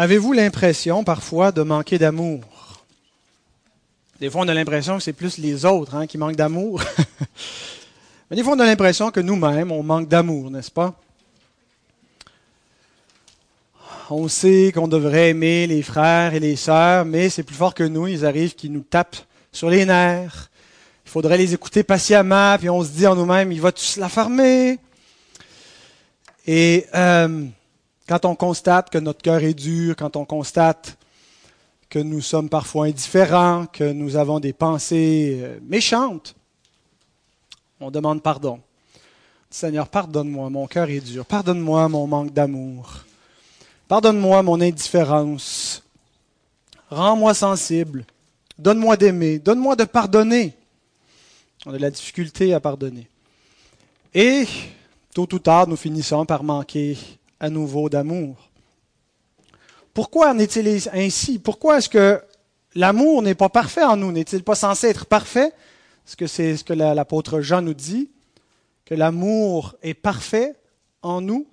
Avez-vous l'impression parfois de manquer d'amour? Des fois, on a l'impression que c'est plus les autres hein, qui manquent d'amour. Mais des fois, on a l'impression que nous-mêmes, on manque d'amour, n'est-ce pas? On sait qu'on devrait aimer les frères et les sœurs, mais c'est plus fort que nous. Ils arrivent qui nous tapent sur les nerfs. Il faudrait les écouter patiemment, puis on se dit en nous-mêmes, il va tous la farmer. Et euh, quand on constate que notre cœur est dur, quand on constate que nous sommes parfois indifférents, que nous avons des pensées euh, méchantes, on demande pardon. Seigneur, pardonne-moi, mon cœur est dur. Pardonne-moi mon manque d'amour. Pardonne-moi mon indifférence. Rends-moi sensible. Donne-moi d'aimer. Donne-moi de pardonner. On a de la difficulté à pardonner. Et, tôt ou tard, nous finissons par manquer à nouveau d'amour. Pourquoi en est-il ainsi? Pourquoi est-ce que l'amour n'est pas parfait en nous? N'est-il pas censé être parfait? Est-ce que c'est ce que l'apôtre Jean nous dit? Que l'amour est parfait en nous?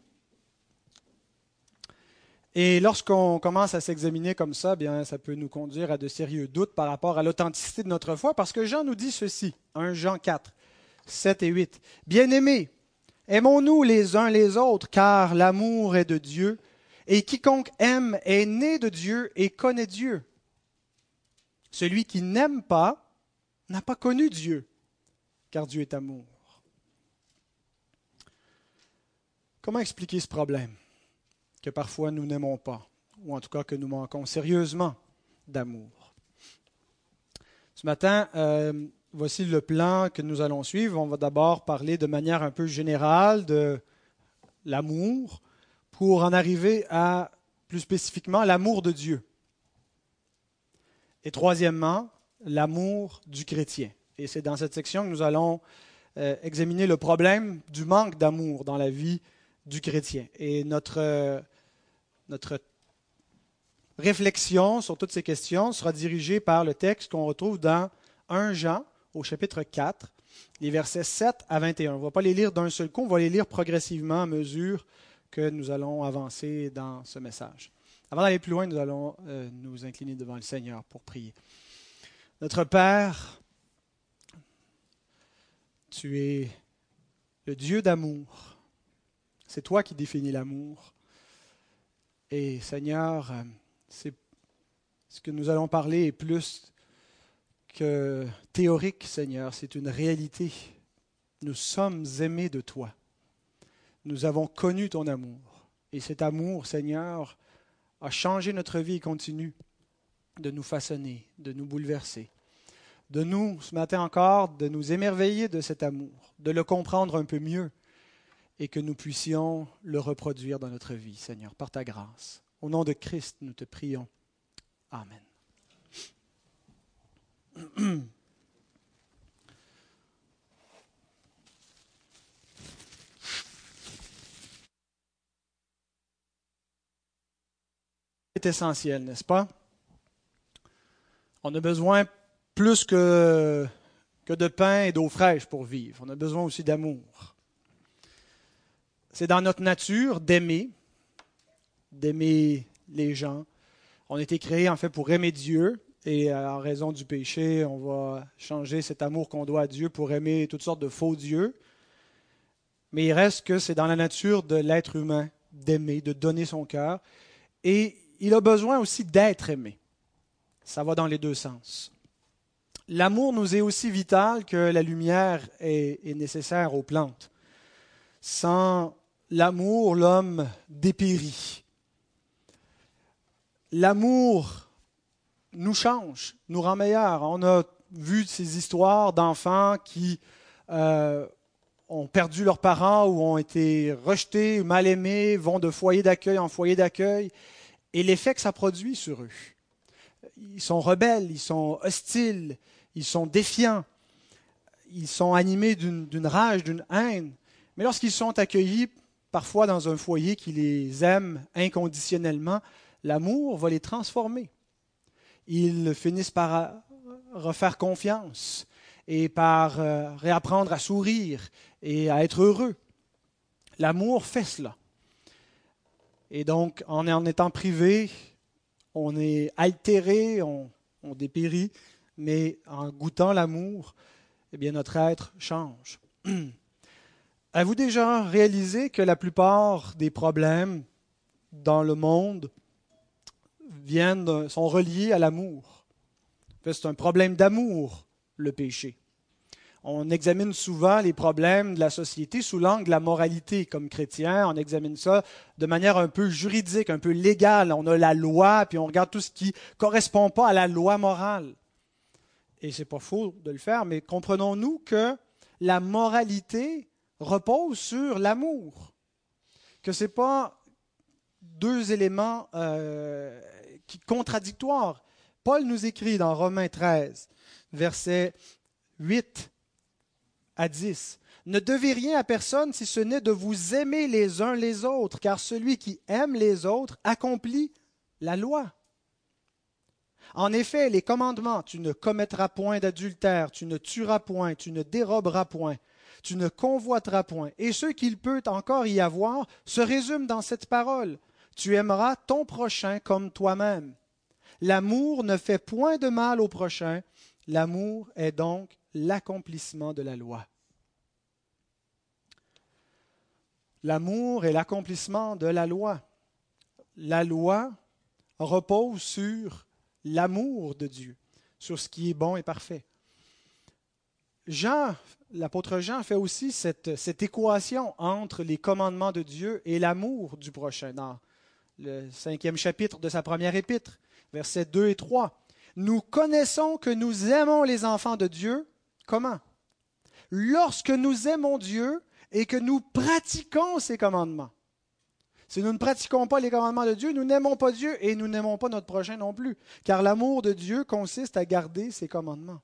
Et lorsqu'on commence à s'examiner comme ça, bien, ça peut nous conduire à de sérieux doutes par rapport à l'authenticité de notre foi, parce que Jean nous dit ceci, 1 Jean 4, 7 et 8. Bien-aimés, Aimons-nous les uns les autres, car l'amour est de Dieu, et quiconque aime est né de Dieu et connaît Dieu. Celui qui n'aime pas n'a pas connu Dieu, car Dieu est amour. Comment expliquer ce problème que parfois nous n'aimons pas, ou en tout cas que nous manquons sérieusement d'amour? Ce matin, euh, voici le plan que nous allons suivre. On va d'abord parler de manière un peu générale de l'amour pour en arriver à plus spécifiquement l'amour de Dieu. Et troisièmement, l'amour du chrétien. Et c'est dans cette section que nous allons euh, examiner le problème du manque d'amour dans la vie du chrétien. Et notre, notre réflexion sur toutes ces questions sera dirigée par le texte qu'on retrouve dans 1 Jean au chapitre 4, les versets 7 à 21. On ne va pas les lire d'un seul coup, on va les lire progressivement à mesure que nous allons avancer dans ce message. Avant d'aller plus loin, nous allons euh, nous incliner devant le Seigneur pour prier. Notre Père, tu es le Dieu d'amour. C'est toi qui définis l'amour. Et Seigneur, euh, c'est ce que nous allons parler est plus théorique, Seigneur, c'est une réalité. Nous sommes aimés de toi. Nous avons connu ton amour. Et cet amour, Seigneur, a changé notre vie et continue de nous façonner, de nous bouleverser. De nous, ce matin encore, de nous émerveiller de cet amour, de le comprendre un peu mieux et que nous puissions le reproduire dans notre vie, Seigneur, par ta grâce. Au nom de Christ, nous te prions. Amen. C'est essentiel, n'est-ce pas? On a besoin plus que, que de pain et d'eau fraîche pour vivre. On a besoin aussi d'amour. C'est dans notre nature d'aimer, d'aimer les gens. On a été créé en fait pour aimer Dieu et euh, en raison du péché, on va changer cet amour qu'on doit à Dieu pour aimer toutes sortes de faux dieux. Mais il reste que c'est dans la nature de l'être humain d'aimer, de donner son cœur. Et il a besoin aussi d'être aimé. Ça va dans les deux sens. L'amour nous est aussi vital que la lumière est, est nécessaire aux plantes. Sans l'amour, l'homme dépérit. L'amour nous change, nous rend meilleurs. On a vu ces histoires d'enfants qui euh, ont perdu leurs parents ou ont été rejetés, mal aimés, vont de foyer d'accueil en foyer d'accueil, et l'effet que ça produit sur eux. Ils sont rebelles, ils sont hostiles, ils sont défiants, ils sont animés d'une rage, d'une haine. Mais lorsqu'ils sont accueillis, parfois dans un foyer qui les aime inconditionnellement, l'amour va les transformer ils finissent par euh, refaire confiance et par euh, réapprendre à sourire et à être heureux. L'amour fait cela. Et donc, en en étant privé on est altéré, on, on dépérit, mais en goûtant l'amour, eh bien notre être change. Avez-vous déjà réalisé que la plupart des problèmes dans le monde viennent, sont reliés à l'amour? C'est un problème d'amour, le péché. On examine souvent les problèmes de la société sous l'angle de la moralité comme chrétien. On examine ça de manière un peu juridique, un peu légale. On a la loi, puis on regarde tout ce qui correspond pas à la loi morale. Et c'est pas faux de le faire, mais comprenons-nous que la moralité repose sur l'amour, que ce n'est pas deux éléments euh, qui, contradictoires. Paul nous écrit dans Romains 13, versets 8 à 10. Ne devez rien à personne si ce n'est de vous aimer les uns les autres, car celui qui aime les autres accomplit la loi. En effet, les commandements, tu ne commettras point d'adultère, tu ne tueras point, tu ne déroberas point, tu ne convoiteras point. Et ce qu'il peut encore y avoir se résume dans cette parole. Tu aimeras ton prochain comme toi-même. L'amour ne fait point de mal au prochain. L'amour est donc l'accomplissement de la loi. L'amour est l'accomplissement de la loi. La loi repose sur l'amour de Dieu, sur ce qui est bon et parfait. Jean, l'apôtre Jean fait aussi cette, équation entre les commandements de Dieu et l'amour du prochain le cinquième chapitre de sa première épître, versets 2 et 3. Nous connaissons que nous aimons les enfants de Dieu. Comment? Lorsque nous aimons Dieu et que nous pratiquons ses commandements. Si nous ne pratiquons pas les commandements de Dieu, nous n'aimons pas Dieu et nous n'aimons pas notre prochain non plus, car l'amour de Dieu consiste à garder ses commandements.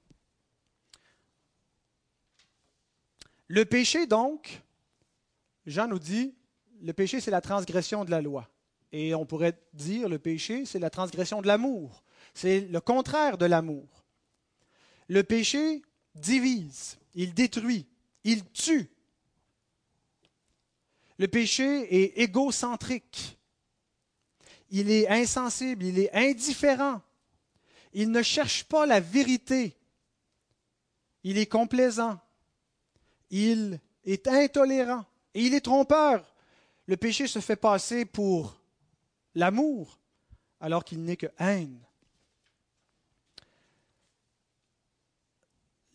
Le péché, donc, Jean nous dit, le péché, c'est la transgression de la loi. Et on pourrait dire, le péché, c'est la transgression de l'amour. C'est le contraire de l'amour. Le péché divise, il détruit, il tue. Le péché est égocentrique. Il est insensible, il est indifférent. Il ne cherche pas la vérité. Il est complaisant il est intolérant et il est trompeur. Le péché se fait passer pour l'amour alors qu'il n'est que haine.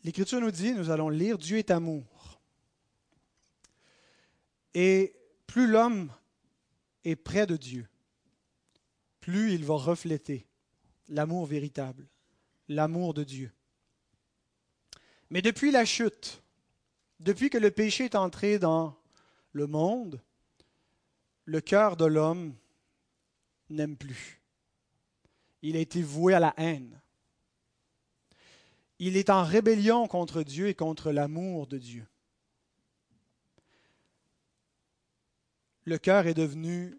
L'Écriture nous dit, nous allons lire, Dieu est amour. Et plus l'homme est près de Dieu, plus il va refléter l'amour véritable, l'amour de Dieu. Mais depuis la chute, depuis que le péché est entré dans le monde, le cœur de l'homme n'aime plus. Il a été voué à la haine. Il est en rébellion contre Dieu et contre l'amour de Dieu. Le cœur est devenu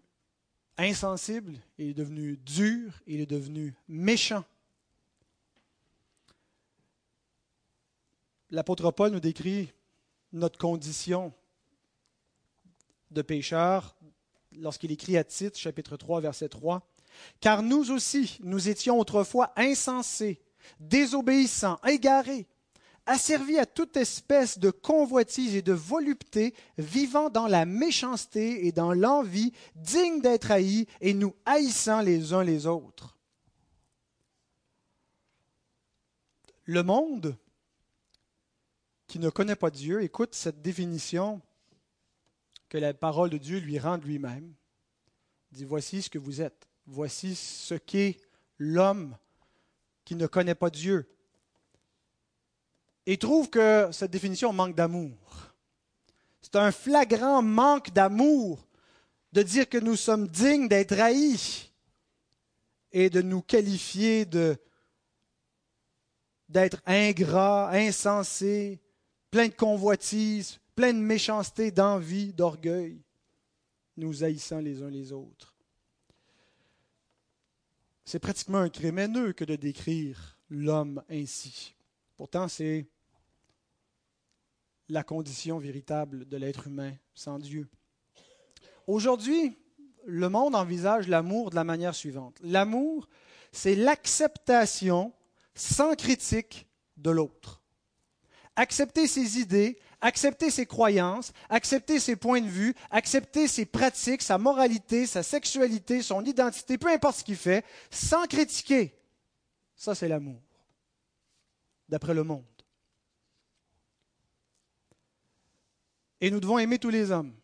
insensible, il est devenu dur, il est devenu méchant. L'apôtre Paul nous décrit notre condition de pécheur lorsqu'il écrit à Tite, chapitre 3, verset 3. Car nous aussi, nous étions autrefois insensés, désobéissants, égarés, asservis à toute espèce de convoitise et de volupté, vivant dans la méchanceté et dans l'envie, dignes d'être haïs et nous haïssant les uns les autres. Le monde qui ne connaît pas Dieu écoute cette définition que la parole de Dieu lui rend lui-même. Il dit, voici ce que vous êtes. Voici ce qu'est l'homme qui ne connaît pas Dieu. Et trouve que cette définition manque d'amour. C'est un flagrant manque d'amour de dire que nous sommes dignes d'être haïs et de nous qualifier d'être ingrats, insensés, plein de convoitises, plein de méchanceté, d'envie, d'orgueil, nous haïssant les uns les autres. C'est pratiquement un crémeneux que de décrire l'homme ainsi. Pourtant, c'est la condition véritable de l'être humain sans Dieu. Aujourd'hui, le monde envisage l'amour de la manière suivante. L'amour, c'est l'acceptation sans critique de l'autre. Accepter ses idées, accepter ses croyances, accepter ses points de vue, accepter ses pratiques, sa moralité, sa sexualité, son identité, peu importe ce qu'il fait, sans critiquer. Ça, c'est l'amour, d'après le monde. Et nous devons aimer tous les hommes.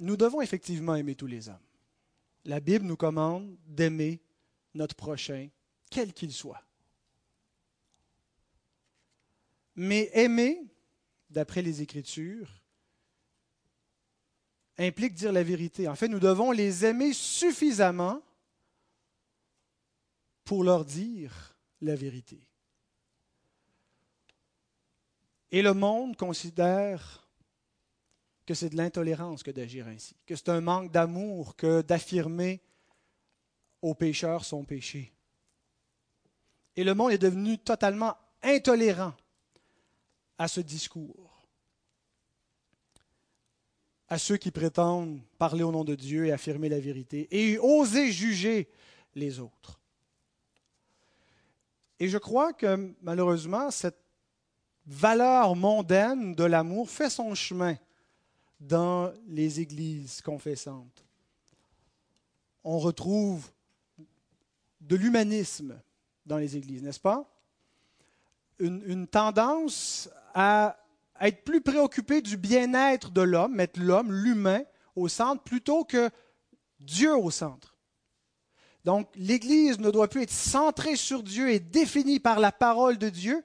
Nous devons effectivement aimer tous les hommes. La Bible nous commande d'aimer notre prochain, quel qu'il soit. Mais aimer, d'après les Écritures, implique dire la vérité. En fait, nous devons les aimer suffisamment pour leur dire la vérité. Et le monde considère que c'est de l'intolérance que d'agir ainsi, que c'est un manque d'amour que d'affirmer aux pécheurs son péché. Et le monde est devenu totalement intolérant à ce discours, à ceux qui prétendent parler au nom de Dieu et affirmer la vérité, et oser juger les autres. Et je crois que malheureusement, cette valeur mondaine de l'amour fait son chemin dans les églises confessantes. On retrouve de l'humanisme dans les églises, n'est-ce pas? Une, tendance à être plus préoccupé du bien-être de l'homme, mettre l'homme, l'humain, au centre, plutôt que Dieu au centre. Donc l'Église ne doit plus être centrée sur Dieu et définie par la parole de Dieu,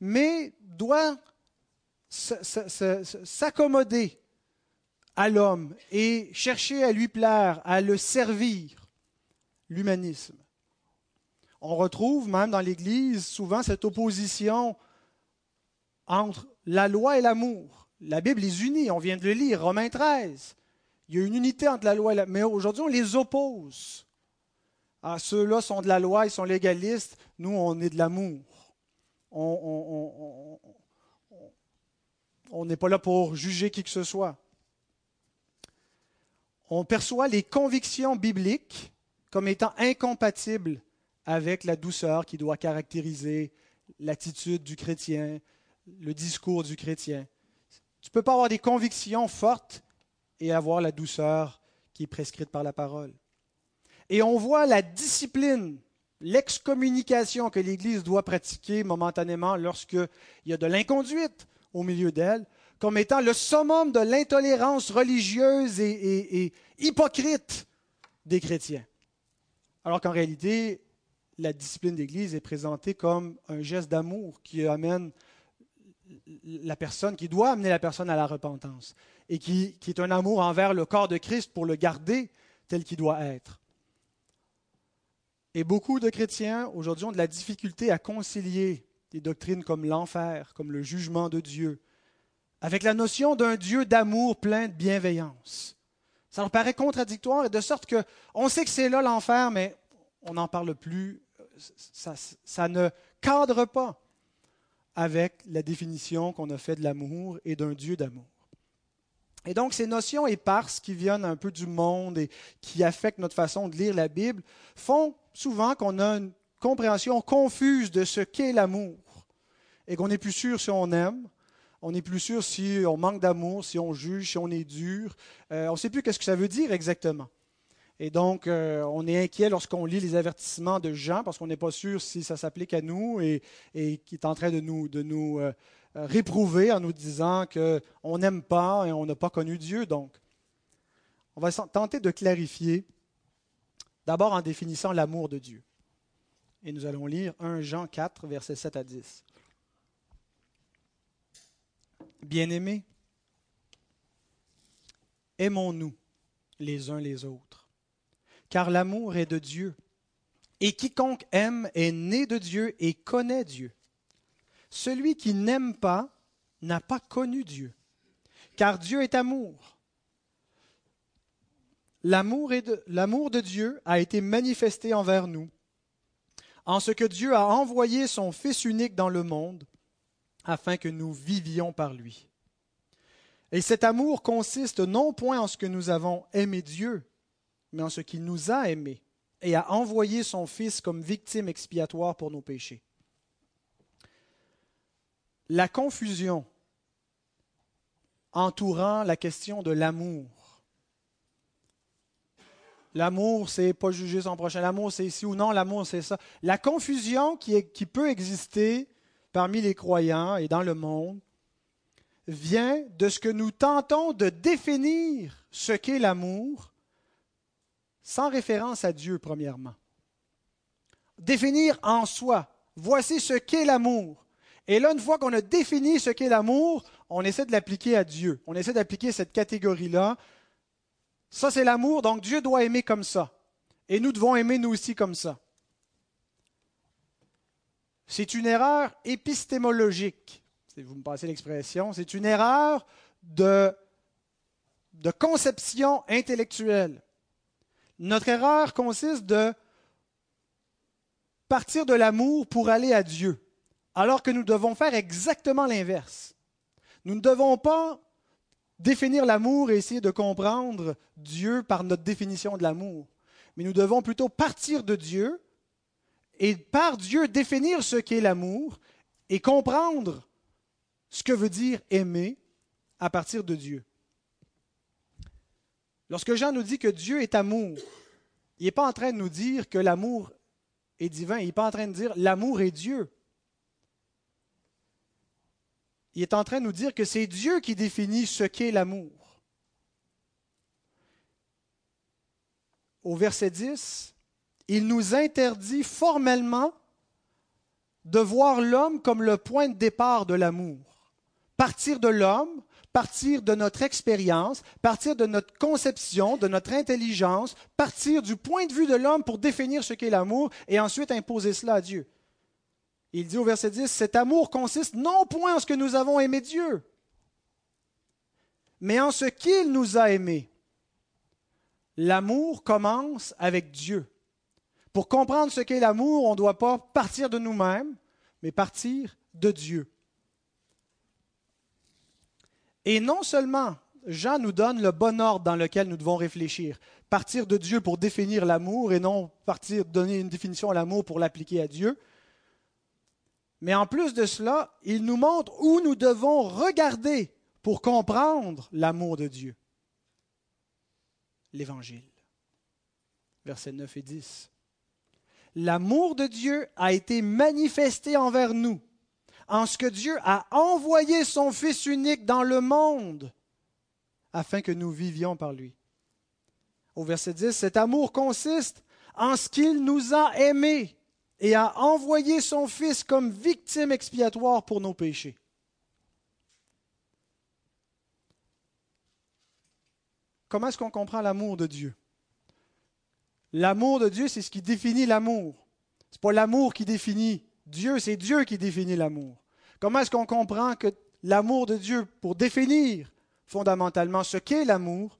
mais doit s'accommoder à l'homme et chercher à lui plaire, à le servir, l'humanisme. On retrouve même dans l'Église souvent cette opposition entre la loi et l'amour. La Bible les unit, on vient de le lire, Romains 13. Il y a une unité entre la loi et l'amour, mais aujourd'hui on les oppose. Ah, ceux-là sont de la loi, ils sont légalistes, nous on est de l'amour. On n'est pas là pour juger qui que ce soit on perçoit les convictions bibliques comme étant incompatibles avec la douceur qui doit caractériser l'attitude du chrétien, le discours du chrétien. Tu ne peux pas avoir des convictions fortes et avoir la douceur qui est prescrite par la parole. Et on voit la discipline, l'excommunication que l'Église doit pratiquer momentanément lorsqu'il y a de l'inconduite au milieu d'elle, comme étant le summum de l'intolérance religieuse et, hypocrite des chrétiens. Alors qu'en réalité, la discipline d'Église est présentée comme un geste d'amour qui amène la personne, qui doit amener la personne à la repentance, et qui, est un amour envers le corps de Christ pour le garder tel qu'il doit être. Et beaucoup de chrétiens aujourd'hui ont de la difficulté à concilier des doctrines comme l'enfer, comme le jugement de Dieu, avec la notion d'un Dieu d'amour plein de bienveillance. Ça leur paraît contradictoire, et de sorte que on sait que c'est là l'enfer, mais on n'en parle plus. Ça, ne cadre pas avec la définition qu'on a faite de l'amour et d'un Dieu d'amour. Et donc, ces notions éparses qui viennent un peu du monde et qui affectent notre façon de lire la Bible font souvent qu'on a une compréhension confuse de ce qu'est l'amour et qu'on n'est plus sûr si on aime on n'est plus sûr si on manque d'amour, si on juge, si on est dur. Euh, on ne sait plus qu'est-ce que ça veut dire exactement. Et donc, euh, on est inquiet lorsqu'on lit les avertissements de Jean parce qu'on n'est pas sûr si ça s'applique à nous et, et qui est en train de nous, de nous euh, réprouver en nous disant qu'on n'aime pas et on n'a pas connu Dieu. Donc, on va tenter de clarifier d'abord en définissant l'amour de Dieu. Et nous allons lire 1 Jean 4, versets 7 à 10. Bien-aimés, aimons-nous les uns les autres, car l'amour est de Dieu, et quiconque aime est né de Dieu et connaît Dieu. Celui qui n'aime pas n'a pas connu Dieu, car Dieu est amour. L'amour de, Dieu a été manifesté envers nous, en ce que Dieu a envoyé son Fils unique dans le monde afin que nous vivions par lui. Et cet amour consiste non point en ce que nous avons aimé Dieu, mais en ce qu'il nous a aimés et a envoyé son Fils comme victime expiatoire pour nos péchés. La confusion entourant la question de l'amour. L'amour, c'est pas juger son prochain. L'amour, c'est ici ou non. L'amour, c'est ça. La confusion qui, qui peut exister parmi les croyants et dans le monde vient de ce que nous tentons de définir ce qu'est l'amour sans référence à Dieu, premièrement. Définir en soi. Voici ce qu'est l'amour. Et là, une fois qu'on a défini ce qu'est l'amour, on essaie de l'appliquer à Dieu. On essaie d'appliquer cette catégorie-là. Ça, c'est l'amour, donc Dieu doit aimer comme ça. Et nous devons aimer nous aussi comme ça. C'est une erreur épistémologique. Si vous me passez l'expression, c'est une erreur de, de conception intellectuelle. Notre erreur consiste de partir de l'amour pour aller à Dieu alors que nous devons faire exactement l'inverse. Nous ne devons pas définir l'amour et essayer de comprendre Dieu par notre définition de l'amour, mais nous devons plutôt partir de Dieu et par Dieu définir ce qu'est l'amour et comprendre ce que veut dire aimer à partir de Dieu. Lorsque Jean nous dit que Dieu est amour, il n'est pas en train de nous dire que l'amour est divin, il n'est pas en train de dire l'amour est Dieu il est en train de nous dire que c'est Dieu qui définit ce qu'est l'amour. Au verset 10, il nous interdit formellement de voir l'homme comme le point de départ de l'amour. Partir de l'homme, partir de notre expérience, partir de notre conception, de notre intelligence, partir du point de vue de l'homme pour définir ce qu'est l'amour et ensuite imposer cela à Dieu. Il dit au verset 10, cet amour consiste non point en ce que nous avons aimé Dieu, mais en ce qu'il nous a aimés. L'amour commence avec Dieu. Pour comprendre ce qu'est l'amour, on ne doit pas partir de nous-mêmes, mais partir de Dieu. Et non seulement Jean nous donne le bon ordre dans lequel nous devons réfléchir, partir de Dieu pour définir l'amour et non partir donner une définition à l'amour pour l'appliquer à Dieu, mais en plus de cela, il nous montre où nous devons regarder pour comprendre l'amour de Dieu. L'Évangile. Versets 9 et 10. L'amour de Dieu a été manifesté envers nous, en ce que Dieu a envoyé son Fils unique dans le monde, afin que nous vivions par lui. Au verset 10, cet amour consiste en ce qu'il nous a aimés et a envoyé son Fils comme victime expiatoire pour nos péchés. Comment est-ce qu'on comprend l'amour de Dieu? L'amour de Dieu, c'est ce qui définit l'amour. Ce n'est pas l'amour qui définit Dieu, c'est Dieu qui définit l'amour. Comment est-ce qu'on comprend que l'amour de Dieu, pour définir fondamentalement ce qu'est l'amour,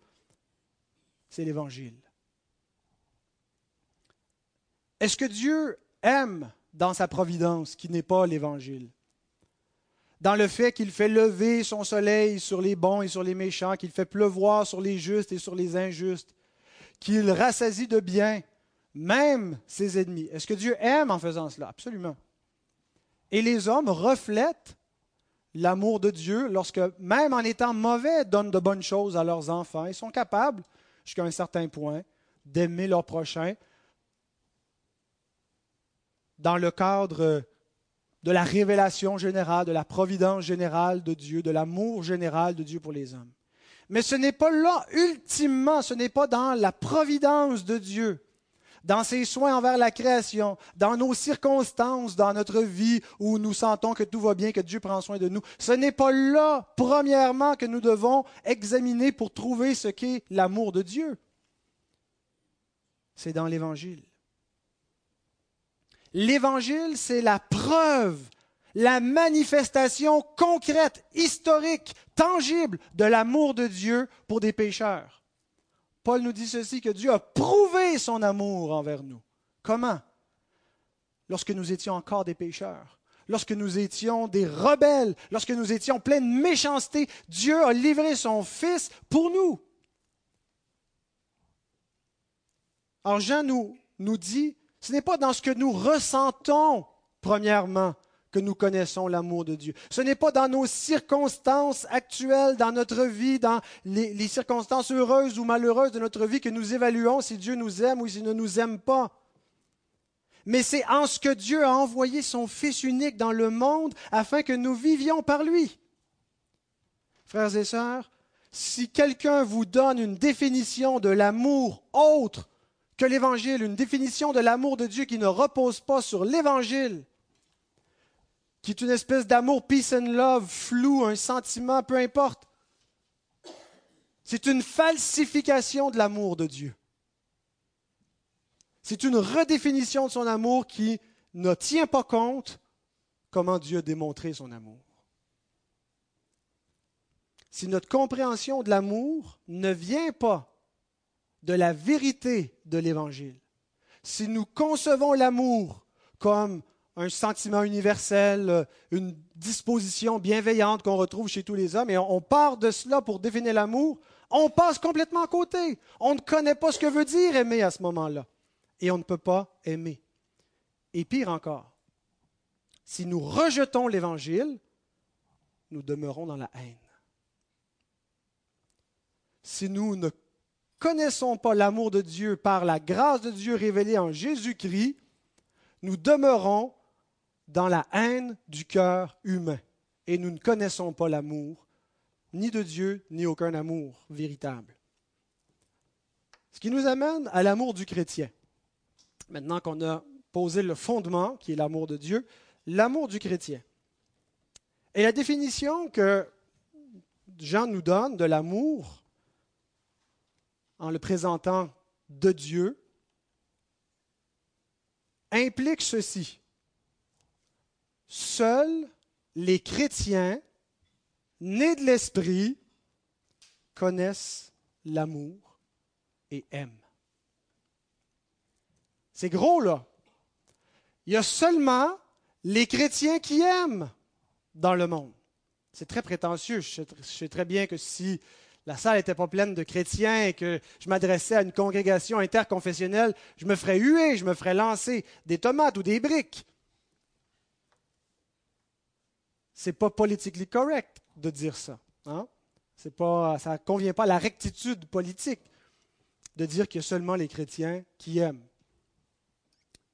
c'est l'Évangile? Est-ce que Dieu aime dans sa providence, qui n'est pas l'Évangile? Dans le fait qu'il fait lever son soleil sur les bons et sur les méchants, qu'il fait pleuvoir sur les justes et sur les injustes, qu'il rassasie de bien même ses ennemis. Est-ce que Dieu aime en faisant cela? Absolument. Et les hommes reflètent l'amour de Dieu lorsque, même en étant mauvais, donnent de bonnes choses à leurs enfants. Ils sont capables, jusqu'à un certain point, d'aimer leur prochain dans le cadre de la révélation générale, de la providence générale de Dieu, de l'amour général de Dieu pour les hommes. Mais ce n'est pas là, ultimement, ce n'est pas dans la providence de Dieu, dans ses soins envers la création, dans nos circonstances, dans notre vie où nous sentons que tout va bien, que Dieu prend soin de nous. Ce n'est pas là, premièrement, que nous devons examiner pour trouver ce qu'est l'amour de Dieu. C'est dans l'Évangile. L'Évangile, c'est la preuve, la manifestation concrète, historique, tangible de l'amour de Dieu pour des pécheurs. Paul nous dit ceci, que Dieu a prouvé son amour envers nous. Comment? Lorsque nous étions encore des pécheurs, lorsque nous étions des rebelles, lorsque nous étions pleins de méchanceté, Dieu a livré son Fils pour nous. Alors Jean nous, nous dit, ce n'est pas dans ce que nous ressentons, premièrement, que nous connaissons l'amour de Dieu. Ce n'est pas dans nos circonstances actuelles, dans notre vie, dans les, circonstances heureuses ou malheureuses de notre vie que nous évaluons si Dieu nous aime ou s'il ne nous aime pas. Mais c'est en ce que Dieu a envoyé son Fils unique dans le monde afin que nous vivions par lui. Frères et sœurs, si quelqu'un vous donne une définition de l'amour autre que l'Évangile, une définition de l'amour de Dieu qui ne repose pas sur l'Évangile, qui est une espèce d'amour peace and love, flou, un sentiment, peu importe. C'est une falsification de l'amour de Dieu. C'est une redéfinition de son amour qui ne tient pas compte comment Dieu a démontré son amour. Si notre compréhension de l'amour ne vient pas de la vérité de l'Évangile, si nous concevons l'amour comme un sentiment universel, euh, une disposition bienveillante qu'on retrouve chez tous les hommes, et on part de cela pour définir l'amour, on passe complètement à côté. On ne connaît pas ce que veut dire aimer à ce moment-là. Et on ne peut pas aimer. Et pire encore, si nous rejetons l'Évangile, nous demeurons dans la haine. Si nous ne connaissons pas l'amour de Dieu par la grâce de Dieu révélée en Jésus-Christ, nous demeurons dans la haine du cœur humain. Et nous ne connaissons pas l'amour, ni de Dieu, ni aucun amour véritable. Ce qui nous amène à l'amour du chrétien. Maintenant qu'on a posé le fondement, qui est l'amour de Dieu, l'amour du chrétien. Et la définition que Jean nous donne de l'amour, en le présentant de Dieu, implique ceci. Seuls les chrétiens nés de l'Esprit connaissent l'amour et aiment. C'est gros, là. Il y a seulement les chrétiens qui aiment dans le monde. C'est très prétentieux. Je sais, très bien que si la salle n'était pas pleine de chrétiens et que je m'adressais à une congrégation interconfessionnelle, je me ferais huer, je me ferais lancer des tomates ou des briques. C'est pas politically correct de dire ça. Hein? C'est pas, ça ne convient pas à la rectitude politique de dire qu'il y a seulement les chrétiens qui aiment.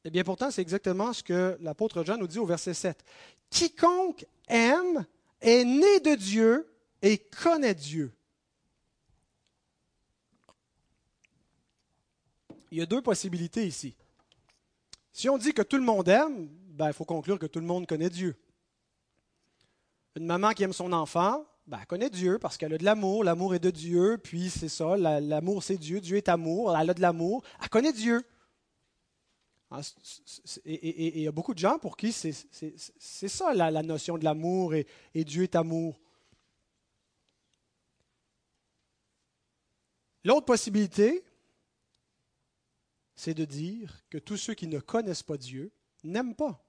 Eh bien, pourtant, c'est exactement ce que l'apôtre Jean nous dit au verset 7. Quiconque aime est né de Dieu et connaît Dieu. Il y a deux possibilités ici. Si on dit que tout le monde aime, ben, il faut conclure que tout le monde connaît Dieu. Une maman qui aime son enfant, ben, elle connaît Dieu parce qu'elle a de l'amour. L'amour est de Dieu, puis c'est ça. L'amour, c'est Dieu. Dieu est amour. Elle a de l'amour. Elle connaît Dieu. Ah, et il y a beaucoup de gens pour qui c'est ça la, notion de l'amour et, et Dieu est amour. L'autre possibilité, c'est de dire que tous ceux qui ne connaissent pas Dieu n'aiment pas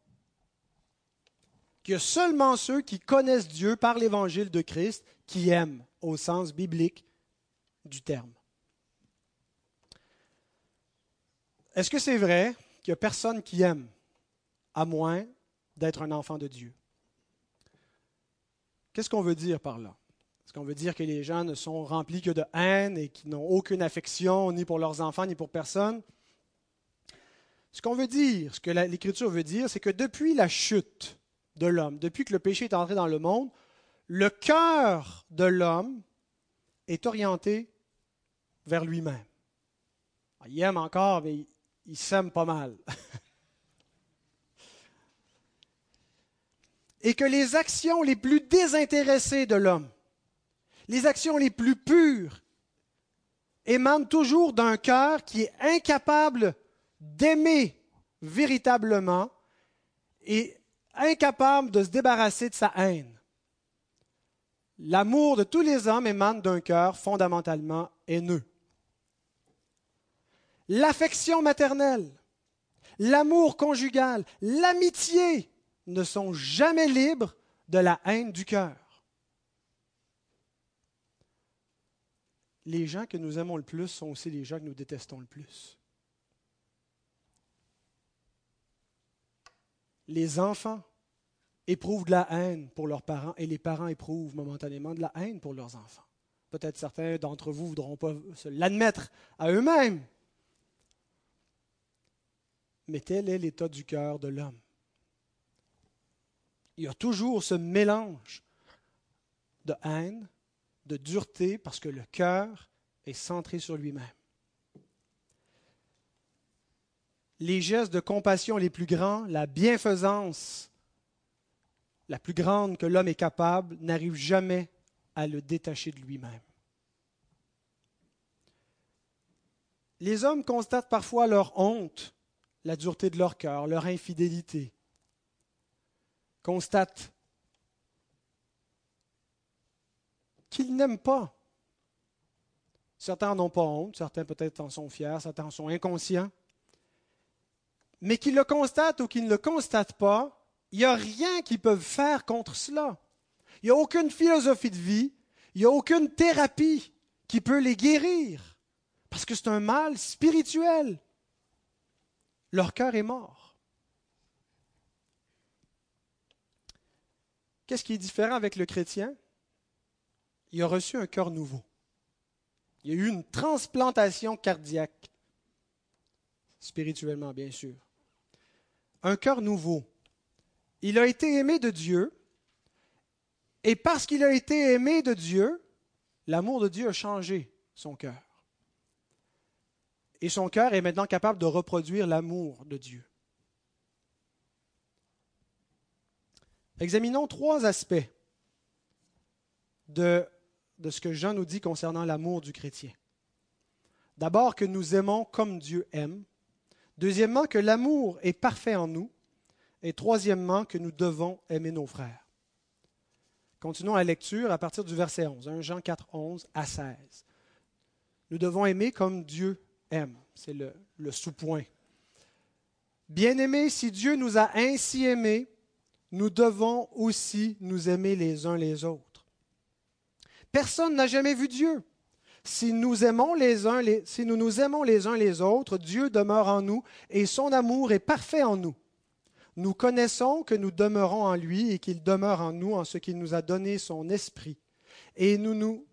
qu'il y a seulement ceux qui connaissent Dieu par l'évangile de Christ qui aiment au sens biblique du terme. Est-ce que c'est vrai qu'il n'y a personne qui aime à moins d'être un enfant de Dieu? Qu'est-ce qu'on veut dire par là? Est-ce qu'on veut dire que les gens ne sont remplis que de haine et qui n'ont aucune affection ni pour leurs enfants ni pour personne? Ce qu'on veut dire, ce que l'Écriture veut dire, c'est que depuis la chute, de l'homme. Depuis que le péché est entré dans le monde, le cœur de l'homme est orienté vers lui-même. Il aime encore, mais il, s'aime pas mal. Et que les actions les plus désintéressées de l'homme, les actions les plus pures, émanent toujours d'un cœur qui est incapable d'aimer véritablement et incapable de se débarrasser de sa haine. L'amour de tous les hommes émane d'un cœur fondamentalement haineux. L'affection maternelle, l'amour conjugal, l'amitié ne sont jamais libres de la haine du cœur. Les gens que nous aimons le plus sont aussi les gens que nous détestons le plus. Les enfants éprouvent de la haine pour leurs parents et les parents éprouvent momentanément de la haine pour leurs enfants. Peut-être certains d'entre vous ne voudront pas se l'admettre à eux-mêmes. Mais tel est l'état du cœur de l'homme. Il y a toujours ce mélange de haine, de dureté, parce que le cœur est centré sur lui-même. Les gestes de compassion les plus grands, la bienfaisance la plus grande que l'homme est capable, n'arrive jamais à le détacher de lui-même. Les hommes constatent parfois leur honte, la dureté de leur cœur, leur infidélité. Constatent qu'ils n'aiment pas. Certains n'en ont pas honte, certains peut-être en sont fiers, certains en sont inconscients. Mais qu'ils le constatent ou qu'ils ne le constatent pas, il n'y a rien qu'ils peuvent faire contre cela. Il n'y a aucune philosophie de vie, il n'y a aucune thérapie qui peut les guérir, parce que c'est un mal spirituel. Leur cœur est mort. Qu'est-ce qui est différent avec le chrétien? Il a reçu un cœur nouveau. Il y a eu une transplantation cardiaque, spirituellement bien sûr. Un cœur nouveau. Il a été aimé de Dieu, et parce qu'il a été aimé de Dieu, l'amour de Dieu a changé son cœur. Et son cœur est maintenant capable de reproduire l'amour de Dieu. Examinons trois aspects de, de ce que Jean nous dit concernant l'amour du chrétien. D'abord que nous aimons comme Dieu aime. Deuxièmement que l'amour est parfait en nous. Et troisièmement, que nous devons aimer nos frères. Continuons la lecture à partir du verset 11, 1 Jean 4, 11 à 16. Nous devons aimer comme Dieu aime. C'est le, le sous-point. Bien-aimés, si Dieu nous a ainsi aimés, nous devons aussi nous aimer les uns les autres. Personne n'a jamais vu Dieu. Si nous, aimons les uns, si nous nous aimons les uns les autres, Dieu demeure en nous et son amour est parfait en nous. Nous connaissons que nous demeurons en lui et qu'il demeure en nous en ce qu'il nous a donné son esprit. Et nous, nous,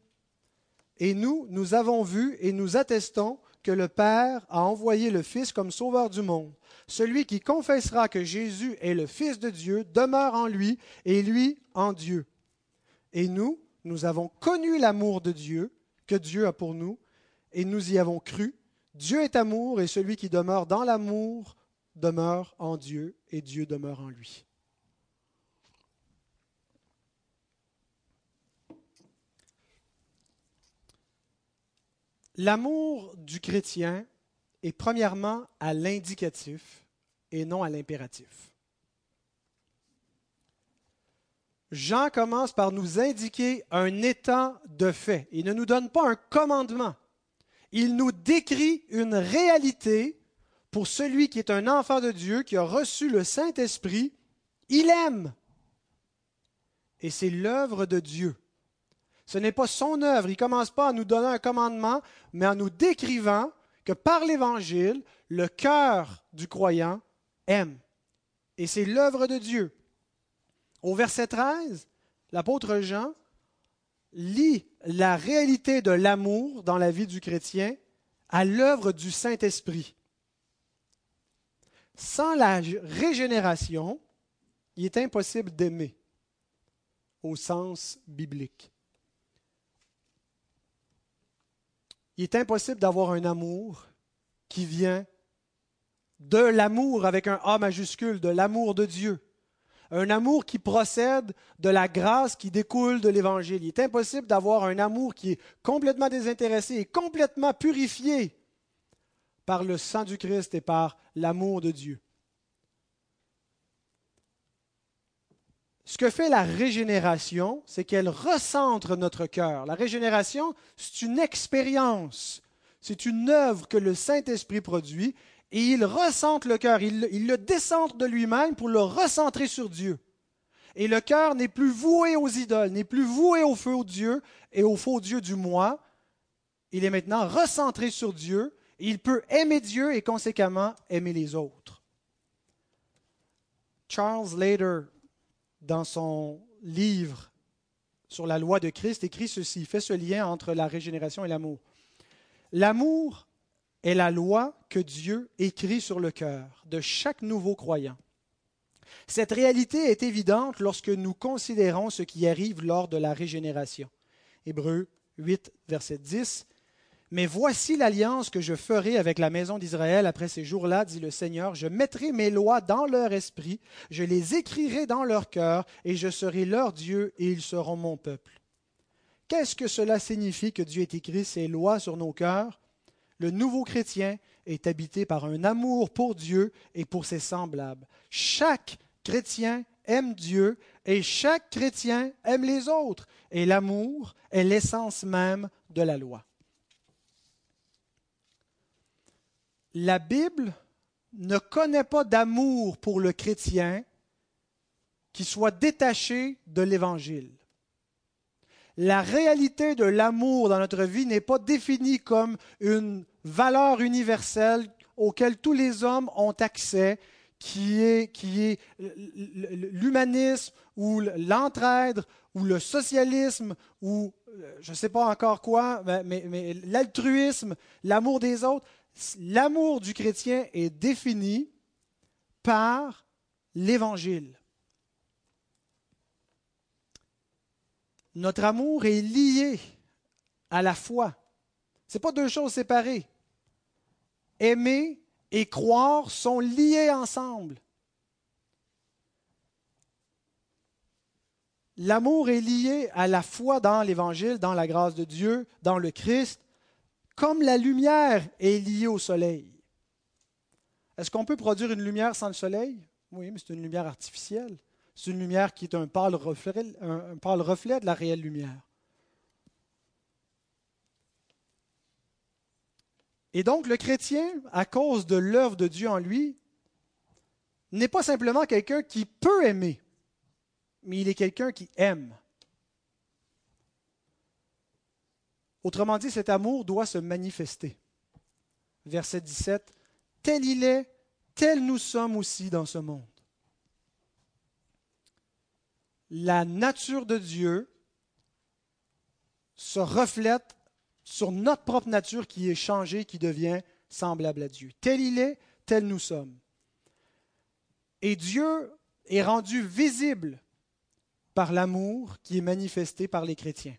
et nous, nous avons vu et nous attestons que le Père a envoyé le Fils comme sauveur du monde. Celui qui confessera que Jésus est le Fils de Dieu demeure en lui et lui en Dieu. Et nous, nous avons connu l'amour de Dieu que Dieu a pour nous et nous y avons cru. Dieu est amour et celui qui demeure dans l'amour demeure en Dieu et Dieu demeure en lui. L'amour du chrétien est premièrement à l'indicatif et non à l'impératif. Jean commence par nous indiquer un état de fait. Il ne nous donne pas un commandement. Il nous décrit une réalité pour celui qui est un enfant de Dieu, qui a reçu le Saint-Esprit, il aime. Et c'est l'œuvre de Dieu. Ce n'est pas son œuvre. Il ne commence pas à nous donner un commandement, mais en nous décrivant que par l'Évangile, le cœur du croyant aime. Et c'est l'œuvre de Dieu. Au verset 13, l'apôtre Jean lit la réalité de l'amour dans la vie du chrétien à l'œuvre du Saint-Esprit. Sans la régénération, il est impossible d'aimer au sens biblique. Il est impossible d'avoir un amour qui vient de l'amour avec un A majuscule, de l'amour de Dieu. Un amour qui procède de la grâce qui découle de l'Évangile. Il est impossible d'avoir un amour qui est complètement désintéressé et complètement purifié par le sang du Christ et par l'amour de Dieu. Ce que fait la régénération, c'est qu'elle recentre notre cœur. La régénération, c'est une expérience, c'est une œuvre que le Saint-Esprit produit et il recentre le cœur, il, le décentre de lui-même pour le recentrer sur Dieu. Et le cœur n'est plus voué aux idoles, n'est plus voué au faux Dieu et au faux Dieu du moi. Il est maintenant recentré sur Dieu. Il peut aimer Dieu et conséquemment aimer les autres. Charles Lader, dans son livre sur la loi de Christ, écrit ceci, fait ce lien entre la régénération et l'amour. L'amour est la loi que Dieu écrit sur le cœur de chaque nouveau croyant. Cette réalité est évidente lorsque nous considérons ce qui arrive lors de la régénération. Hébreu 8, verset 10. Mais voici l'alliance que je ferai avec la maison d'Israël après ces jours-là, dit le Seigneur. Je mettrai mes lois dans leur esprit, je les écrirai dans leur cœur, et je serai leur Dieu, et ils seront mon peuple. Qu'est-ce que cela signifie que Dieu ait écrit ses lois sur nos cœurs? Le nouveau chrétien est habité par un amour pour Dieu et pour ses semblables. Chaque chrétien aime Dieu et chaque chrétien aime les autres. Et l'amour est l'essence même de la loi. La Bible ne connaît pas d'amour pour le chrétien qui soit détaché de l'Évangile. La réalité de l'amour dans notre vie n'est pas définie comme une valeur universelle auquel tous les hommes ont accès qui est, qui est l'humanisme ou l'entraide ou le socialisme ou euh, je ne sais pas encore quoi, mais, mais l'altruisme, l'amour des autres. L'amour du chrétien est défini par l'Évangile. Notre amour est lié à la foi. Ce pas deux choses séparées. Aimer et croire sont liés ensemble. L'amour est lié à la foi dans l'Évangile, dans la grâce de Dieu, dans le Christ, comme la lumière est liée au soleil. Est-ce qu'on peut produire une lumière sans le soleil? Oui, mais c'est une lumière artificielle. C'est une lumière qui est un pâle reflet, de la réelle lumière. Et donc le chrétien, à cause de l'œuvre de Dieu en lui, n'est pas simplement quelqu'un qui peut aimer, mais il est quelqu'un qui aime. Autrement dit, cet amour doit se manifester. Verset 17, tel il est, tel nous sommes aussi dans ce monde. La nature de Dieu se reflète sur notre propre nature qui est changée, qui devient semblable à Dieu. Tel il est, tel nous sommes. Et Dieu est rendu visible par l'amour qui est manifesté par les chrétiens.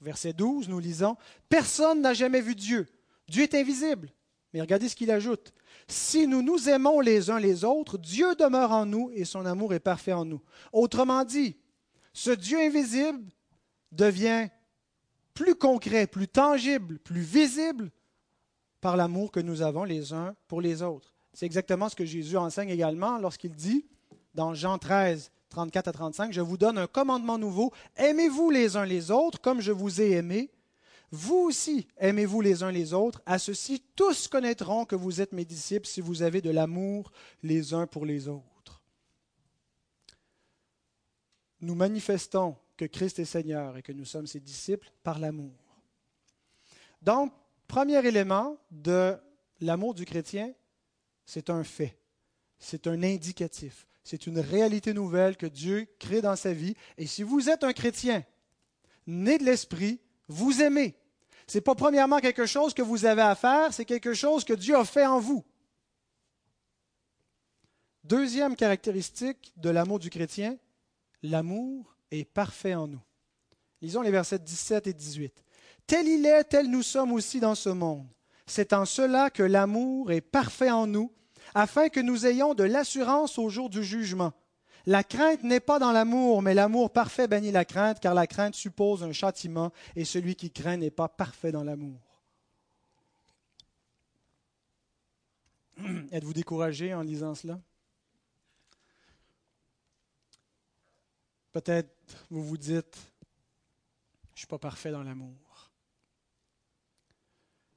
Verset 12, nous lisons, Personne n'a jamais vu Dieu. Dieu est invisible. Mais regardez ce qu'il ajoute. Si nous nous aimons les uns les autres, Dieu demeure en nous et son amour est parfait en nous. Autrement dit, ce Dieu invisible devient plus concret, plus tangible, plus visible par l'amour que nous avons les uns pour les autres. C'est exactement ce que Jésus enseigne également lorsqu'il dit dans Jean 13, 34 à 35, Je vous donne un commandement nouveau, aimez-vous les uns les autres comme je vous ai aimé. Vous aussi, aimez-vous les uns les autres. À ceci, tous connaîtront que vous êtes mes disciples si vous avez de l'amour les uns pour les autres. Nous manifestons que Christ est Seigneur et que nous sommes ses disciples par l'amour. Donc, premier élément de l'amour du chrétien, c'est un fait, c'est un indicatif, c'est une réalité nouvelle que Dieu crée dans sa vie. Et si vous êtes un chrétien, né de l'esprit, vous aimez. Ce n'est pas premièrement quelque chose que vous avez à faire, c'est quelque chose que Dieu a fait en vous. Deuxième caractéristique de l'amour du chrétien, l'amour est parfait en nous. Lisons les versets 17 et 18. Tel il est, tel nous sommes aussi dans ce monde. C'est en cela que l'amour est parfait en nous, afin que nous ayons de l'assurance au jour du jugement. La crainte n'est pas dans l'amour, mais l'amour parfait bannit la crainte, car la crainte suppose un châtiment, et celui qui craint n'est pas parfait dans l'amour. Êtes-vous découragé en lisant cela? Peut-être vous vous dites, je ne suis pas parfait dans l'amour.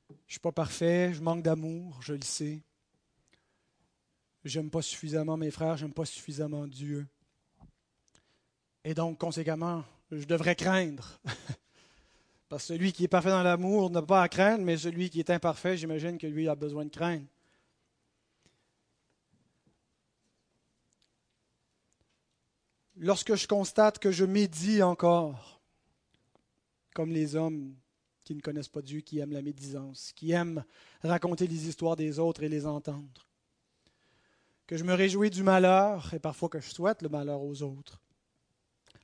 Je ne suis pas parfait, je manque d'amour, je le sais. j'aime pas suffisamment mes frères, j'aime pas suffisamment Dieu. Et donc, conséquemment, je devrais craindre. Parce que celui qui est parfait dans l'amour n'a pas à craindre, mais celui qui est imparfait, j'imagine que lui a besoin de craindre. Lorsque je constate que je médis encore, comme les hommes qui ne connaissent pas Dieu, qui aiment la médisance, qui aiment raconter les histoires des autres et les entendre, que je me réjouis du malheur et parfois que je souhaite le malheur aux autres,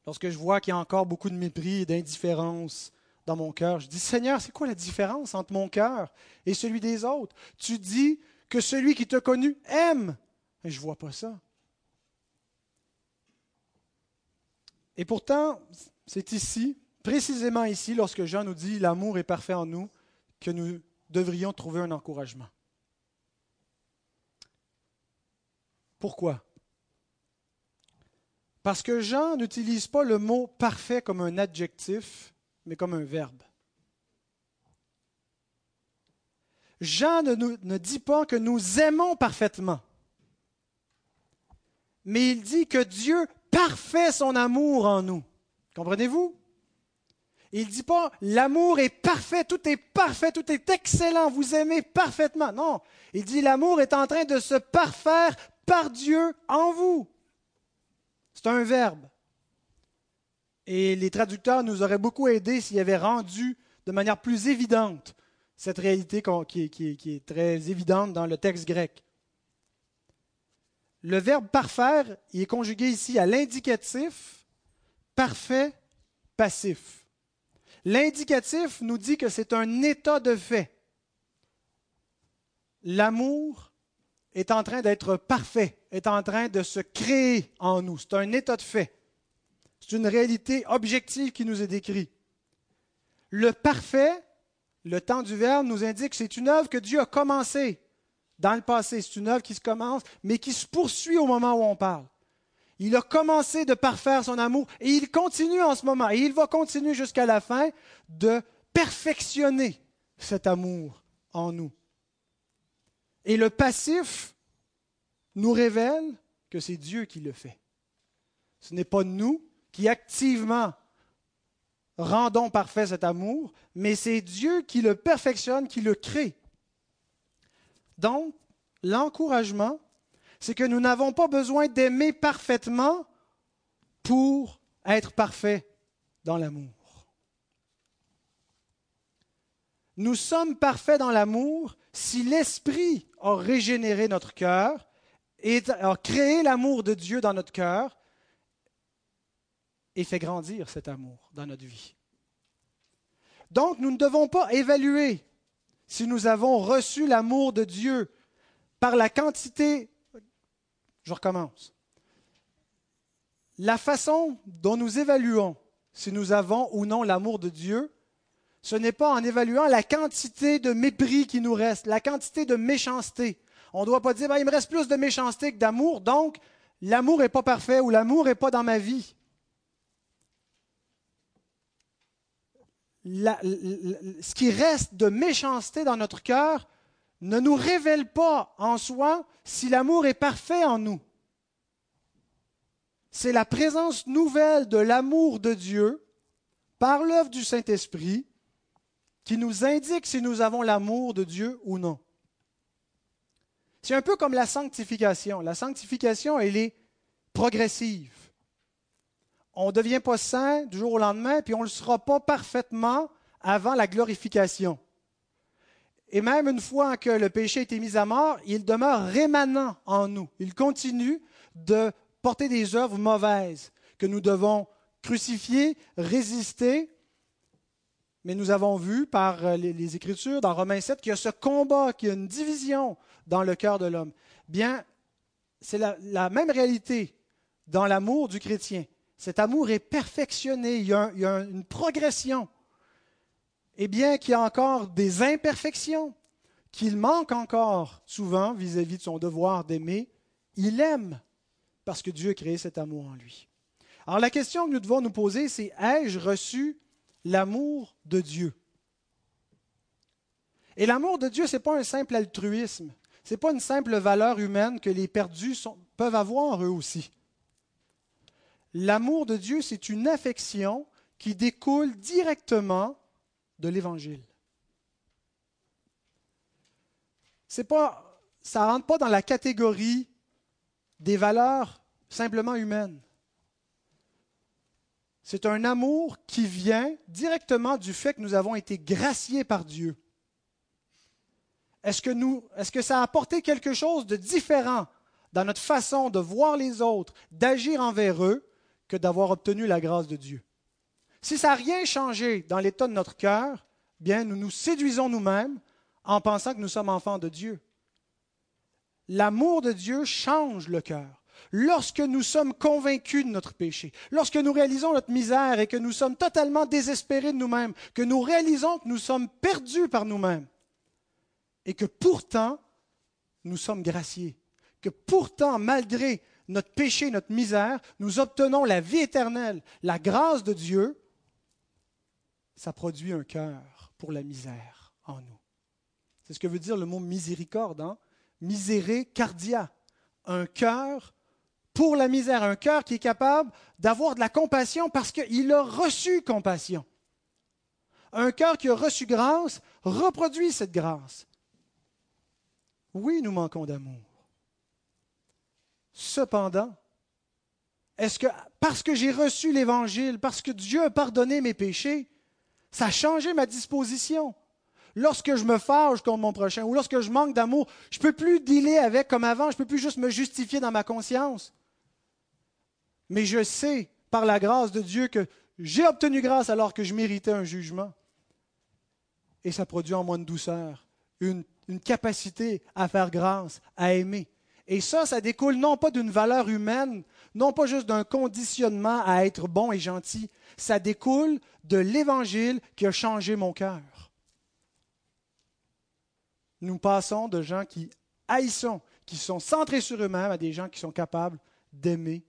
lorsque je vois qu'il y a encore beaucoup de mépris et d'indifférence dans mon cœur, je dis Seigneur, c'est quoi la différence entre mon cœur et celui des autres? Tu dis que celui qui t'a connu aime. Et je ne vois pas ça. Et pourtant, c'est ici, précisément ici, lorsque Jean nous dit l'amour est parfait en nous, que nous devrions trouver un encouragement. Pourquoi? Parce que Jean n'utilise pas le mot parfait comme un adjectif, mais comme un verbe. Jean ne, dit pas que nous aimons parfaitement, mais il dit que Dieu parfait son amour en nous. Comprenez-vous? Il ne dit pas l'amour est parfait, tout est parfait, tout est excellent, vous aimez parfaitement. Non, il dit l'amour est en train de se parfaire par Dieu en vous. C'est un verbe. Et les traducteurs nous auraient beaucoup aidés s'ils avaient rendu de manière plus évidente cette réalité qui est, très évidente dans le texte grec. Le verbe parfaire il est conjugué ici à l'indicatif parfait passif. L'indicatif nous dit que c'est un état de fait. L'amour est en train d'être parfait, est en train de se créer en nous. C'est un état de fait. C'est une réalité objective qui nous est décrite. Le parfait, le temps du Verbe, nous indique que c'est une œuvre que Dieu a commencée dans le passé. C'est une œuvre qui se commence, mais qui se poursuit au moment où on parle. Il a commencé de parfaire son amour et il continue en ce moment et il va continuer jusqu'à la fin de perfectionner cet amour en nous. Et le passif nous révèle que c'est Dieu qui le fait. Ce n'est pas nous qui activement rendons parfait cet amour, mais c'est Dieu qui le perfectionne, qui le crée. Donc, l'encouragement, c'est que nous n'avons pas besoin d'aimer parfaitement pour être parfait dans l'amour. Nous sommes parfaits dans l'amour si l'Esprit a régénéré notre cœur et a créé l'amour de Dieu dans notre cœur et fait grandir cet amour dans notre vie. Donc, nous ne devons pas évaluer si nous avons reçu l'amour de Dieu par la quantité. Je recommence. La façon dont nous évaluons si nous avons ou non l'amour de Dieu ce n'est pas en évaluant la quantité de mépris qui nous reste, la quantité de méchanceté. On ne doit pas dire, ben, il me reste plus de méchanceté que d'amour, donc l'amour n'est pas parfait ou l'amour n'est pas dans ma vie. Ce qui reste de méchanceté dans notre cœur ne nous révèle pas en soi si l'amour est parfait en nous. C'est la présence nouvelle de l'amour de Dieu par l'œuvre du Saint-Esprit qui nous indique si nous avons l'amour de Dieu ou non. C'est un peu comme la sanctification. La sanctification, elle est progressive. On ne devient pas saint du jour au lendemain, puis on ne le sera pas parfaitement avant la glorification. Et même une fois que le péché a été mis à mort, il demeure rémanent en nous. Il continue de porter des œuvres mauvaises que nous devons crucifier, résister mais nous avons vu par euh, les, Écritures, dans Romains 7, qu'il y a ce combat, qu'il y a une division dans le cœur de l'homme. Bien, c'est la, même réalité dans l'amour du chrétien. Cet amour est perfectionné, il y a, une progression. Et bien qu'il y a encore des imperfections, qu'il manque encore souvent vis à -vis de son devoir d'aimer, il aime parce que Dieu a créé cet amour en lui. Alors la question que nous devons nous poser, c'est ai-je reçu l'amour de Dieu? Et l'amour de Dieu, ce n'est pas un simple altruisme. Ce n'est pas une simple valeur humaine que les perdus peuvent avoir eux aussi. L'amour de Dieu, c'est une affection qui découle directement de l'Évangile. C'est pas, ça rentre pas dans la catégorie des valeurs simplement humaines. C'est un amour qui vient directement du fait que nous avons été graciés par Dieu. Est-ce que, nous, est-ce que ça a apporté quelque chose de différent dans notre façon de voir les autres, d'agir envers eux, que d'avoir obtenu la grâce de Dieu? Si ça n'a rien changé dans l'état de notre cœur, bien, nous nous séduisons nous-mêmes en pensant que nous sommes enfants de Dieu. L'amour de Dieu change le cœur. Lorsque nous sommes convaincus de notre péché, lorsque nous réalisons notre misère et que nous sommes totalement désespérés de nous-mêmes, que nous réalisons que nous sommes perdus par nous-mêmes, et que pourtant nous sommes graciés, que pourtant, malgré notre péché, notre misère, nous obtenons la vie éternelle, la grâce de Dieu, ça produit un cœur pour la misère en nous. C'est ce que veut dire le mot miséricorde, hein? cardia, un cœur pour la misère, un cœur qui est capable d'avoir de la compassion parce qu'il a reçu compassion. Un cœur qui a reçu grâce reproduit cette grâce. Oui, nous manquons d'amour. Cependant, est-ce que parce que j'ai reçu l'Évangile, parce que Dieu a pardonné mes péchés, ça a changé ma disposition? Lorsque je me fâche contre mon prochain ou lorsque je manque d'amour, je ne peux plus dealer avec comme avant, je ne peux plus juste me justifier dans ma conscience. Mais je sais, par la grâce de Dieu, que j'ai obtenu grâce alors que je méritais un jugement. Et ça produit en moi une douceur, une, une capacité à faire grâce, à aimer. Et ça, ça découle non pas d'une valeur humaine, non pas juste d'un conditionnement à être bon et gentil, ça découle de l'Évangile qui a changé mon cœur. Nous passons de gens qui haïssent, qui sont centrés sur eux-mêmes, à des gens qui sont capables d'aimer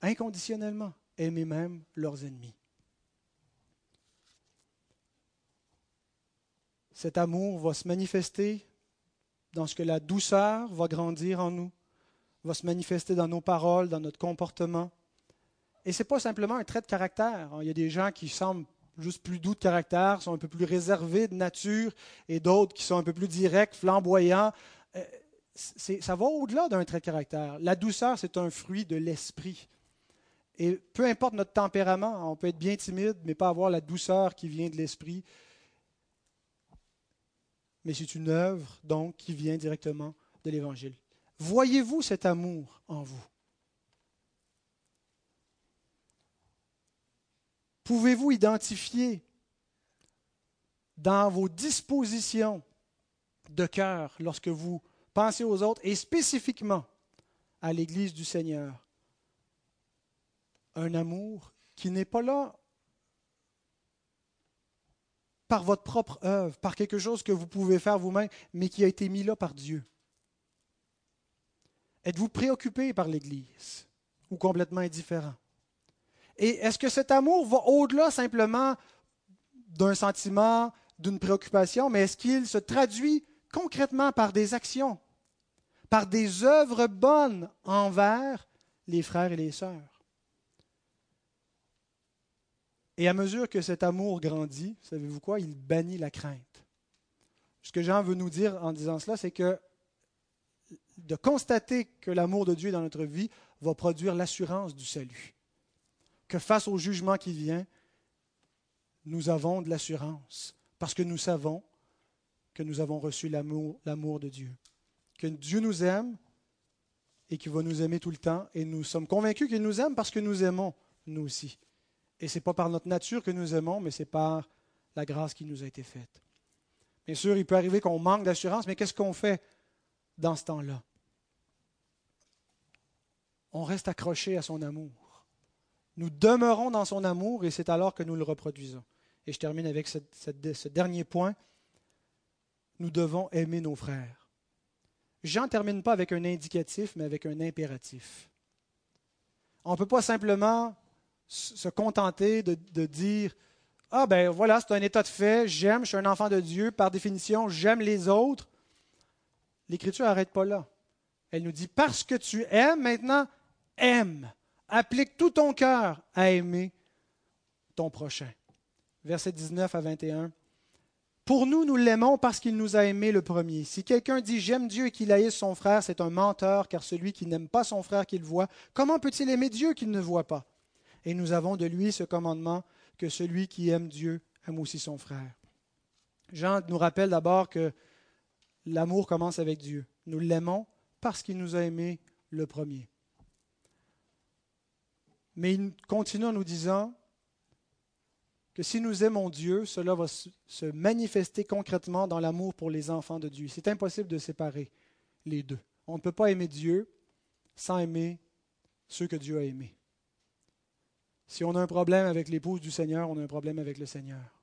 inconditionnellement, aimer même leurs ennemis. Cet amour va se manifester dans ce que la douceur va grandir en nous, va se manifester dans nos paroles, dans notre comportement. Et ce n'est pas simplement un trait de caractère. Il y a des gens qui semblent juste plus doux de caractère, sont un peu plus réservés de nature, et d'autres qui sont un peu plus directs, flamboyants. Euh, ça va au-delà d'un trait de caractère. La douceur, c'est un fruit de l'esprit. Et peu importe notre tempérament, on peut être bien timide, mais pas avoir la douceur qui vient de l'esprit, mais c'est une œuvre, donc, qui vient directement de l'Évangile. Voyez-vous cet amour en vous? Pouvez-vous identifier dans vos dispositions de cœur lorsque vous pensez aux autres et spécifiquement à l'Église du Seigneur un amour qui n'est pas là par votre propre œuvre, par quelque chose que vous pouvez faire vous-même, mais qui a été mis là par Dieu? Êtes-vous préoccupé par l'Église ou complètement indifférent? Et est-ce que cet amour va au-delà simplement d'un sentiment, d'une préoccupation, mais est-ce qu'il se traduit concrètement par des actions, par des œuvres bonnes envers les frères et les sœurs? Et à mesure que cet amour grandit, savez-vous quoi? Il bannit la crainte. Ce que Jean veut nous dire en disant cela, c'est que de constater que l'amour de Dieu dans notre vie va produire l'assurance du salut. Que face au jugement qui vient, nous avons de l'assurance, parce que nous savons que nous avons reçu l'amour, de Dieu. Que Dieu nous aime et qu'il va nous aimer tout le temps, et nous sommes convaincus qu'il nous aime parce que nous aimons, nous aussi. Et ce n'est pas par notre nature que nous aimons, mais c'est par la grâce qui nous a été faite. Bien sûr, il peut arriver qu'on manque d'assurance, mais qu'est-ce qu'on fait dans ce temps-là? On reste accroché à son amour. Nous demeurons dans son amour et c'est alors que nous le reproduisons. Et je termine avec ce dernier point. Nous devons aimer nos frères. Jean ne termine pas avec un indicatif, mais avec un impératif. On ne peut pas simplement se contenter de, dire Ah ben voilà, c'est un état de fait, j'aime, je suis un enfant de Dieu, par définition, j'aime les autres. l'Écriture n'arrête pas là. Elle nous dit, parce que tu aimes maintenant, aime. Applique tout ton cœur à aimer ton prochain. Verset 19 à 21. Pour nous, nous l'aimons parce qu'il nous a aimés le premier. Si quelqu'un dit j'aime Dieu et qu'il haïsse son frère, c'est un menteur, car celui qui n'aime pas son frère qu'il voit, comment peut-il aimer Dieu qu'il ne voit pas? Et nous avons de lui ce commandement que celui qui aime Dieu aime aussi son frère. Jean nous rappelle d'abord que l'amour commence avec Dieu. Nous l'aimons parce qu'il nous a aimés le premier. Mais il continue en nous disant que si nous aimons Dieu, cela va se manifester concrètement dans l'amour pour les enfants de Dieu. C'est impossible de séparer les deux. On ne peut pas aimer Dieu sans aimer ceux que Dieu a aimés. Si on a un problème avec l'épouse du Seigneur, on a un problème avec le Seigneur.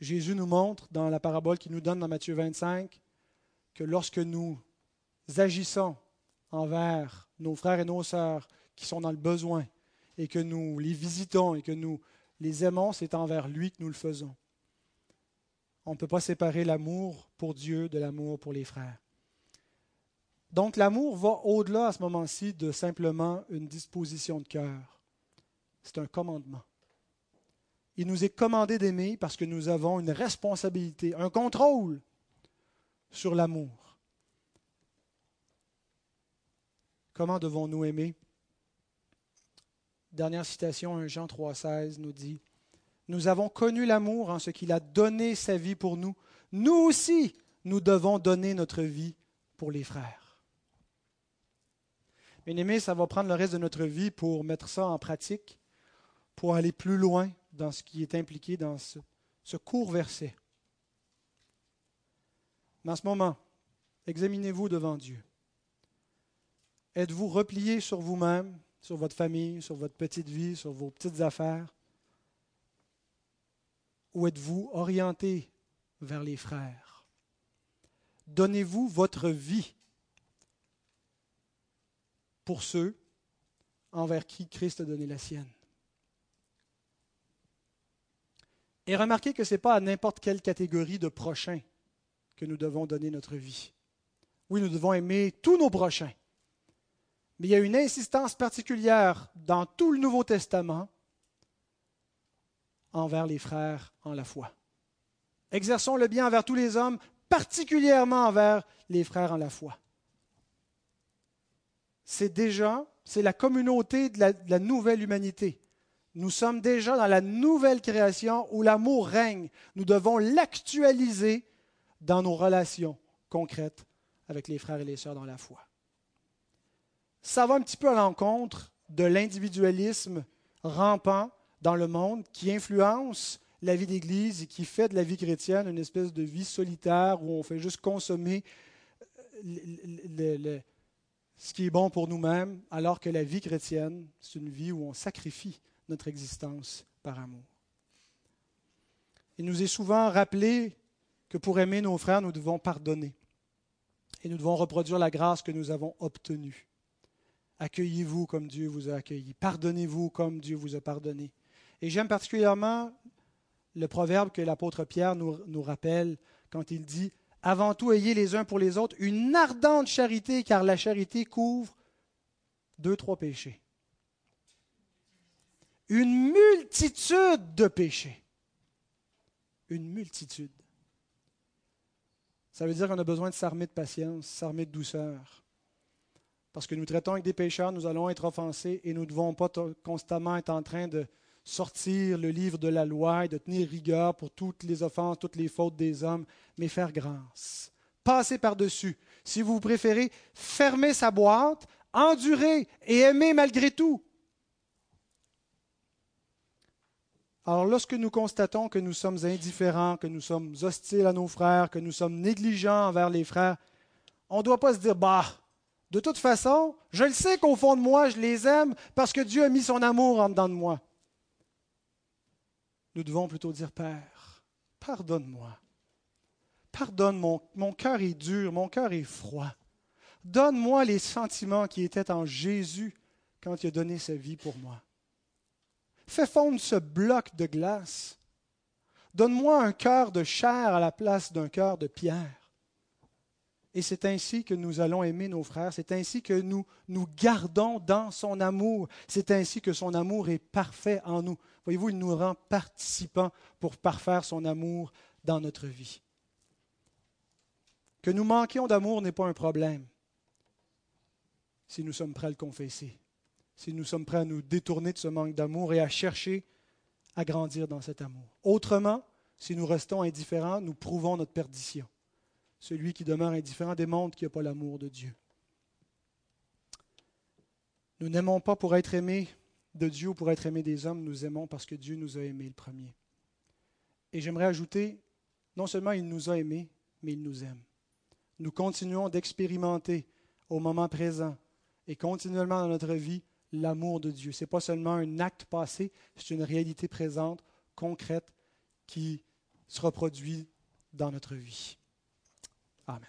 Jésus nous montre dans la parabole qu'il nous donne dans Matthieu 25 que lorsque nous agissons envers nos frères et nos sœurs qui sont dans le besoin et que nous les visitons et que nous les aimons, c'est envers lui que nous le faisons. On ne peut pas séparer l'amour pour Dieu de l'amour pour les frères. Donc l'amour va au-delà à ce moment-ci de simplement une disposition de cœur. C'est un commandement. Il nous est commandé d'aimer parce que nous avons une responsabilité, un contrôle sur l'amour. Comment devons-nous aimer? Dernière citation, 1 Jean 3,16 nous dit Nous avons connu l'amour en ce qu'il a donné sa vie pour nous. Nous aussi, nous devons donner notre vie pour les frères. Bien aimé, ça va prendre le reste de notre vie pour mettre ça en pratique, pour aller plus loin dans ce qui est impliqué dans ce, court verset. Mais en ce moment, examinez-vous devant Dieu. Êtes-vous replié sur vous-même sur votre famille, sur votre petite vie, sur vos petites affaires? Ou êtes-vous orienté vers les frères? Donnez-vous votre vie pour ceux envers qui Christ a donné la sienne. Et remarquez que ce n'est pas à n'importe quelle catégorie de prochains que nous devons donner notre vie. Oui, nous devons aimer tous nos prochains. Mais il y a une insistance particulière dans tout le Nouveau Testament envers les frères en la foi. Exerçons le bien envers tous les hommes, particulièrement envers les frères en la foi. C'est déjà, c'est la communauté de la, de la, nouvelle humanité. Nous sommes déjà dans la nouvelle création où l'amour règne. Nous devons l'actualiser dans nos relations concrètes avec les frères et les sœurs dans la foi ça va un petit peu à l'encontre de l'individualisme rampant dans le monde qui influence la vie d'Église et qui fait de la vie chrétienne une espèce de vie solitaire où on fait juste consommer ce qui est bon pour nous-mêmes, alors que la vie chrétienne, c'est une vie où on sacrifie notre existence par amour. Il nous est souvent rappelé que pour aimer nos frères, nous devons pardonner et nous devons reproduire la grâce que nous avons obtenue. Accueillez-vous comme Dieu vous a accueilli. Pardonnez-vous comme Dieu vous a pardonné. Et j'aime particulièrement le proverbe que l'apôtre Pierre nous, nous, rappelle quand il dit Avant tout, ayez les uns pour les autres une ardente charité, car la charité couvre deux, trois péchés. Une multitude de péchés. Une multitude. Ça veut dire qu'on a besoin de s'armer de patience, s'armer de douceur parce que nous traitons avec des pécheurs, nous allons être offensés et nous ne devons pas constamment être en train de sortir le livre de la loi et de tenir rigueur pour toutes les offenses, toutes les fautes des hommes, mais faire grâce. Passer par-dessus. Si vous préférez, fermer sa boîte, endurer et aimer malgré tout. Alors lorsque nous constatons que nous sommes indifférents, que nous sommes hostiles à nos frères, que nous sommes négligents envers les frères, on ne doit pas se dire, bah, de toute façon, je le sais qu'au fond de moi, je les aime parce que Dieu a mis son amour en dedans de moi. Nous devons plutôt dire, Père, pardonne-moi. Pardonne, mon, mon cœur est dur, mon cœur est froid. Donne-moi les sentiments qui étaient en Jésus quand il a donné sa vie pour moi. Fais fondre ce bloc de glace. Donne-moi un cœur de chair à la place d'un cœur de pierre. Et c'est ainsi que nous allons aimer nos frères, c'est ainsi que nous nous gardons dans son amour, c'est ainsi que son amour est parfait en nous. Voyez-vous, il nous rend participants pour parfaire son amour dans notre vie. Que nous manquions d'amour n'est pas un problème si nous sommes prêts à le confesser, si nous sommes prêts à nous détourner de ce manque d'amour et à chercher à grandir dans cet amour. Autrement, si nous restons indifférents, nous prouvons notre perdition. Celui qui demeure indifférent démontre qu'il n'y a pas l'amour de Dieu. Nous n'aimons pas pour être aimés de Dieu ou pour être aimés des hommes, nous aimons parce que Dieu nous a aimés le premier. Et j'aimerais ajouter, non seulement il nous a aimés, mais il nous aime. Nous continuons d'expérimenter au moment présent et continuellement dans notre vie l'amour de Dieu. Ce n'est pas seulement un acte passé, c'est une réalité présente, concrète, qui se reproduit dans notre vie. Amen.